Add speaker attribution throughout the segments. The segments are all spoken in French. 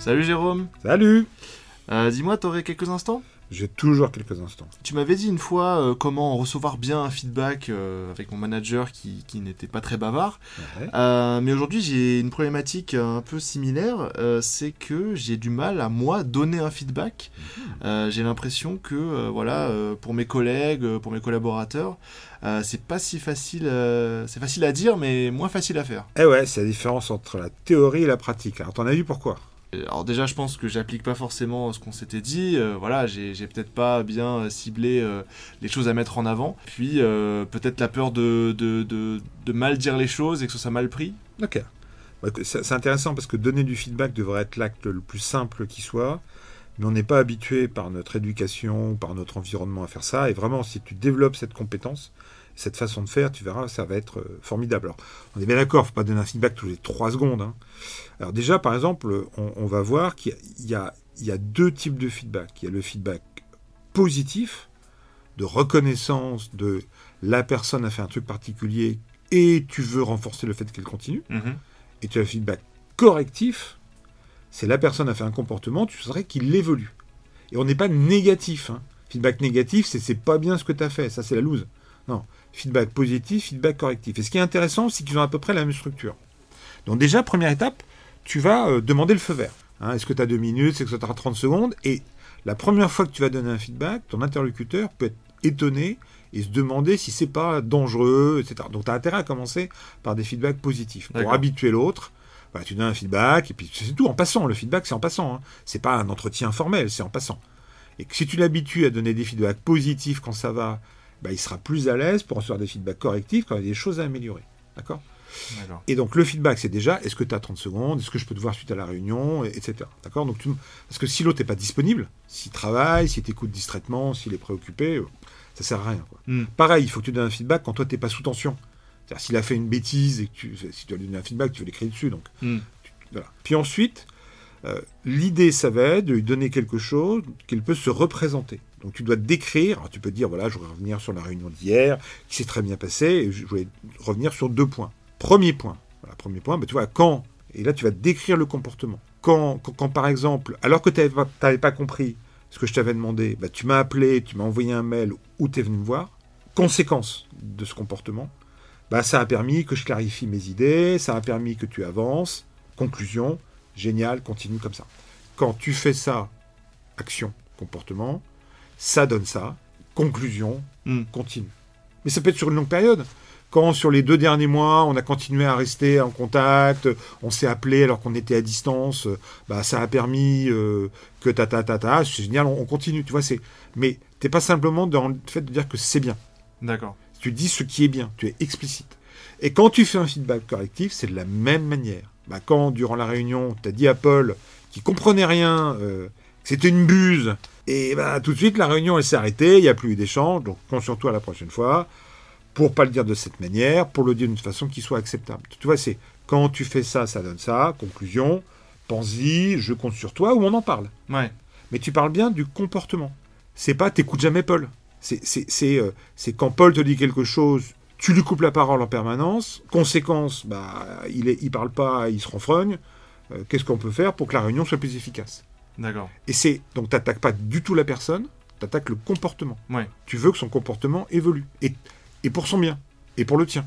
Speaker 1: Salut Jérôme.
Speaker 2: Salut
Speaker 1: Euh, Dis-moi, t'aurais quelques instants?
Speaker 2: J'ai toujours quelques instants.
Speaker 1: Tu m'avais dit une fois euh, comment recevoir bien un feedback euh, avec mon manager qui, qui n'était pas très bavard.
Speaker 2: Ouais.
Speaker 1: Mais aujourd'hui, j'ai une problématique un peu similaire. c'est que j'ai du mal à moi donner un feedback. Euh, j'ai l'impression que voilà, pour mes collègues, pour mes collaborateurs, euh, c'est pas si facile. euh, c'est facile à dire, mais moins facile à faire.
Speaker 2: Eh ouais, c'est la différence entre la théorie et la pratique. Alors, t'en as vu pourquoi?
Speaker 1: Alors déjà, je pense que j'applique pas forcément ce qu'on s'était dit. Euh, voilà, j'ai peut-être pas bien euh, ciblé euh, les choses à mettre en avant. Puis euh, peut-être la peur de, de, mal dire les choses et que ce soit mal pris.
Speaker 2: Ok. Bah, c'est intéressant parce que donner du feedback devrait être l'acte le plus simple qui soit, mais on n'est pas habitué par notre éducation, par notre environnement à faire ça. Et vraiment, si tu développes cette compétence, cette façon de faire, tu verras, ça va être euh, formidable. Alors, on est bien d'accord, faut pas donner un feedback tous les trois secondes. hein. Alors déjà, par exemple, on, on va voir qu'il y a- il y, a, il y a deux types de feedback. Il y a le feedback positif, de reconnaissance de la personne a fait un truc particulier et tu veux renforcer le fait qu'elle continue. Et tu as le feedback correctif, c'est la personne a fait un comportement, tu saurais qu'il évolue. Et on n'est pas négatif. hein. Feedback négatif, c'est c'est pas bien ce que tu as fait, ça c'est la loose. Non, feedback positif, feedback correctif. Et ce qui est intéressant, c'est qu'ils ont à peu près la même structure. Donc déjà, première étape, tu vas euh, demander le feu vert. Hein, Est-ce que tu as deux minutes, est-ce que tu as 30 secondes? Et la première fois que tu vas donner un feedback, ton interlocuteur peut être étonné et se demander si c'est pas dangereux, etc. Donc tu as intérêt à commencer par des feedbacks positifs. Pour habituer l'autre, bah, tu donnes un feedback, et puis c'est tout, en passant. Le feedback, c'est en passant. Hein. C'est pas un entretien formel, c'est en passant. Et que si tu l'habitues à donner des feedbacks positifs quand ça va, bah, il sera plus à l'aise pour recevoir des feedbacks correctifs quand il y a des choses à améliorer. D'accord? Et donc le feedback, c'est déjà est-ce que tu as 30 secondes, est-ce que je peux te voir suite à la réunion, et- etc. D'accord? Donc, tu- Parce que si l'autre n'est pas disponible, s'il travaille, s'il t'écoute distraitement, s'il est préoccupé, euh, ça sert à rien. quoi.
Speaker 1: Hmm.
Speaker 2: Pareil, il faut que tu donnes un feedback quand toi tu n'es pas sous tension. C'est-à-dire s'il a fait une bêtise et que tu, si tu lui donner un feedback, tu veux l'écrire dessus. Donc,
Speaker 1: Hmm.
Speaker 2: voilà. Puis ensuite, euh, l'idée, ça va être de lui donner quelque chose qu'il peut se représenter. Donc tu dois décrire, alors, tu peux dire, voilà, je voudrais revenir sur la réunion d'hier, qui s'est très bien passé, et je voulais revenir sur deux points. Premier point, voilà, premier point, bah, tu vois, quand, et là tu vas décrire le comportement. Quand, quand, par exemple, alors que tu n'avais pas, compris ce que je t'avais demandé, bah, tu m'as appelé, tu m'as envoyé un mail ou tu es venu me voir, conséquence de ce comportement, bah, ça a permis que je clarifie mes idées, ça a permis que tu avances, conclusion, génial, continue comme ça. Quand tu fais ça, action, comportement, ça donne ça, conclusion,
Speaker 1: Hmm.
Speaker 2: continue. Mais ça peut être sur une longue période. Quand sur les deux derniers mois, on a continué à rester en contact, on s'est appelé alors qu'on était à distance, bah, ça a permis euh, que ta ta ta ta, c'est génial, on, on continue, tu vois, c'est. Mais t'es pas simplement dans le fait de dire que c'est bien.
Speaker 1: D'accord.
Speaker 2: Tu dis ce qui est bien, tu es explicite. Et quand tu fais un feedback correctif, c'est de la même manière. Bah, quand, durant la réunion, tu as dit à Paul, qui comprenait rien, euh, que c'était une buse, et bah, tout de suite, la réunion, elle s'est arrêtée, il n'y a plus eu d'échange, donc concentre-toi la prochaine fois, pour pas le dire de cette manière, pour le dire d'une façon qui soit acceptable. Tu vois, c'est quand tu fais ça, ça donne ça, conclusion, pense-y, je compte sur toi, ou on en parle
Speaker 1: Ouais.
Speaker 2: mais tu parles bien du comportement. C'est pas t'écoutes jamais Paul. C'est c'est- c'est, euh, c'est quand Paul te dit quelque chose, tu lui coupes la parole en permanence. Conséquence, bah, il, est, il parle pas, il se renfrogne. Euh, Qu'est-ce qu'on peut faire pour que la réunion soit plus efficace?
Speaker 1: D'accord.
Speaker 2: Et c'est donc t'attaques pas du tout la personne, t'attaques le comportement.
Speaker 1: Ouais.
Speaker 2: Tu veux que son comportement évolue et, et pour son bien et pour le tien.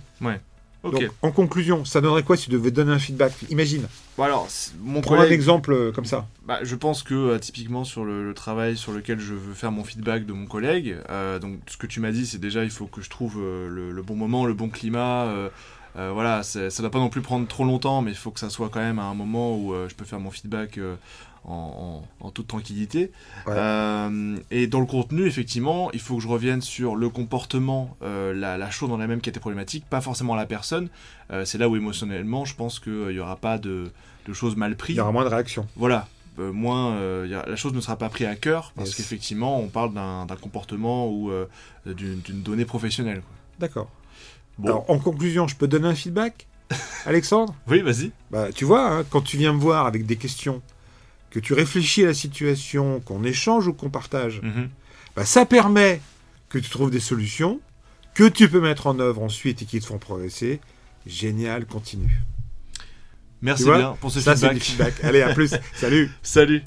Speaker 2: Donc en conclusion, ça donnerait quoi si tu devais donner un feedback? Imagine.
Speaker 1: Bon, alors, mon
Speaker 2: Prends un exemple euh, comme ça.
Speaker 1: Bah, je pense que euh, typiquement sur le, le travail sur lequel je veux faire mon feedback de mon collègue, euh, donc ce que tu m'as dit, c'est déjà il faut que je trouve euh, le, le bon moment, le bon climat. euh, euh, voilà, ça ne doit pas non plus prendre trop longtemps, mais il faut que ça soit quand même à un moment où euh, je peux faire mon feedback euh, en, en- en toute tranquillité.
Speaker 2: Ouais.
Speaker 1: Et dans le contenu, effectivement, il faut que je revienne sur le comportement, la, la chose en elle-même qui était problématique, pas forcément la personne. C'est là où émotionnellement, je pense qu'il n'y aura pas de, de choses mal
Speaker 2: Il
Speaker 1: prises
Speaker 2: y aura moins de réactions.
Speaker 1: voilà, euh, moins euh, y a- la chose ne sera pas prise à cœur parce
Speaker 2: Yes.
Speaker 1: qu'effectivement on parle d'un comportement ou euh, d'une donnée professionnelle.
Speaker 2: D'accord.
Speaker 1: Bon,
Speaker 2: Alors en conclusion, je peux donner un feedback Alexandre?
Speaker 1: Oui, vas-y.
Speaker 2: Bah, tu vois, hein, quand tu viens me voir avec des questions, que tu réfléchis à la situation, qu'on échange ou qu'on partage,
Speaker 1: Mhm.
Speaker 2: bah, ça permet que tu trouves des solutions, que tu peux mettre en œuvre ensuite et qui te font progresser. Génial, continue.
Speaker 1: Merci bien pour ce
Speaker 2: Ça, c'est
Speaker 1: feedback.
Speaker 2: du feedback. Allez, à plus. Salut.
Speaker 1: Salut.